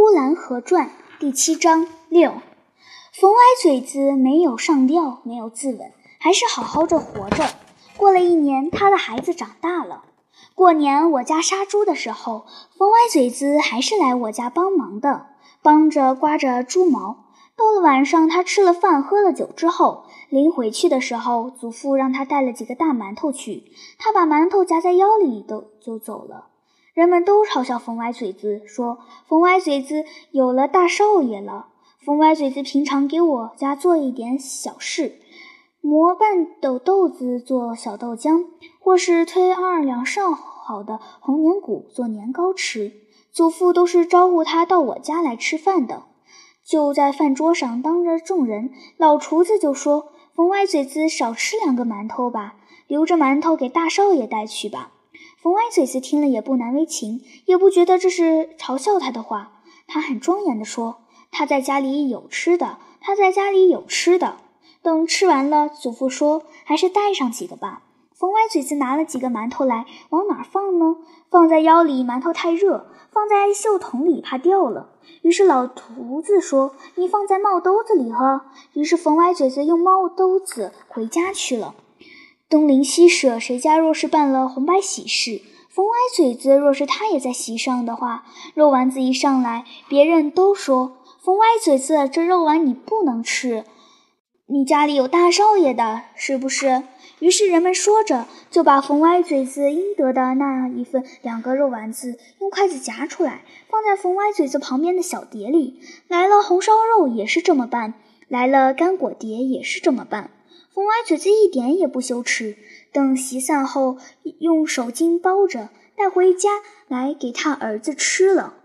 呼兰河传第七章六，冯歪嘴子没有上吊，没有自刎，还是好好的活着。过了一年，他的孩子长大了。过年我家杀猪的时候，冯歪嘴子还是来我家帮忙的，帮着刮着猪毛。到了晚上，他吃了饭，喝了酒之后，临回去的时候，祖父让他带了几个大馒头去，他把馒头夹在腰里，都就走了。人们都嘲笑冯歪嘴子，说冯歪嘴子有了大少爷了。冯歪嘴子平常给我家做一点小事，磨半斗豆子做小豆浆，或是推二两上好的红年谷做年糕吃。祖父都是招呼他到我家来吃饭的。就在饭桌上，当着众人，老厨子就说：“冯歪嘴子少吃两个馒头吧，留着馒头给大少爷带去吧。”冯歪嘴子听了也不难为情，也不觉得这是嘲笑他的话。他很庄严地说：“他在家里有吃的，他在家里有吃的。”等吃完了，祖父说：“还是带上几个吧。”冯歪嘴子拿了几个馒头来，往哪儿放呢？放在腰里，馒头太热；放在袖筒里，怕掉了。于是老徒子说：“你放在帽兜子里呵。”于是冯歪嘴子用帽兜子回家去了。东邻西舍，谁家若是办了红白喜事，冯歪嘴子若是他也在席上的话，肉丸子一上来，别人都说：“冯歪嘴子，这肉丸你不能吃，你家里有大少爷的，是不是？”于是人们说着，就把冯歪嘴子应得的那一份两个肉丸子用筷子夹出来，放在冯歪嘴子旁边的小碟里。来了红烧肉也是这么办，来了干果碟也是这么办。冯歪嘴子一点也不羞耻，等席散后，用手巾包着带回家来给他儿子吃了。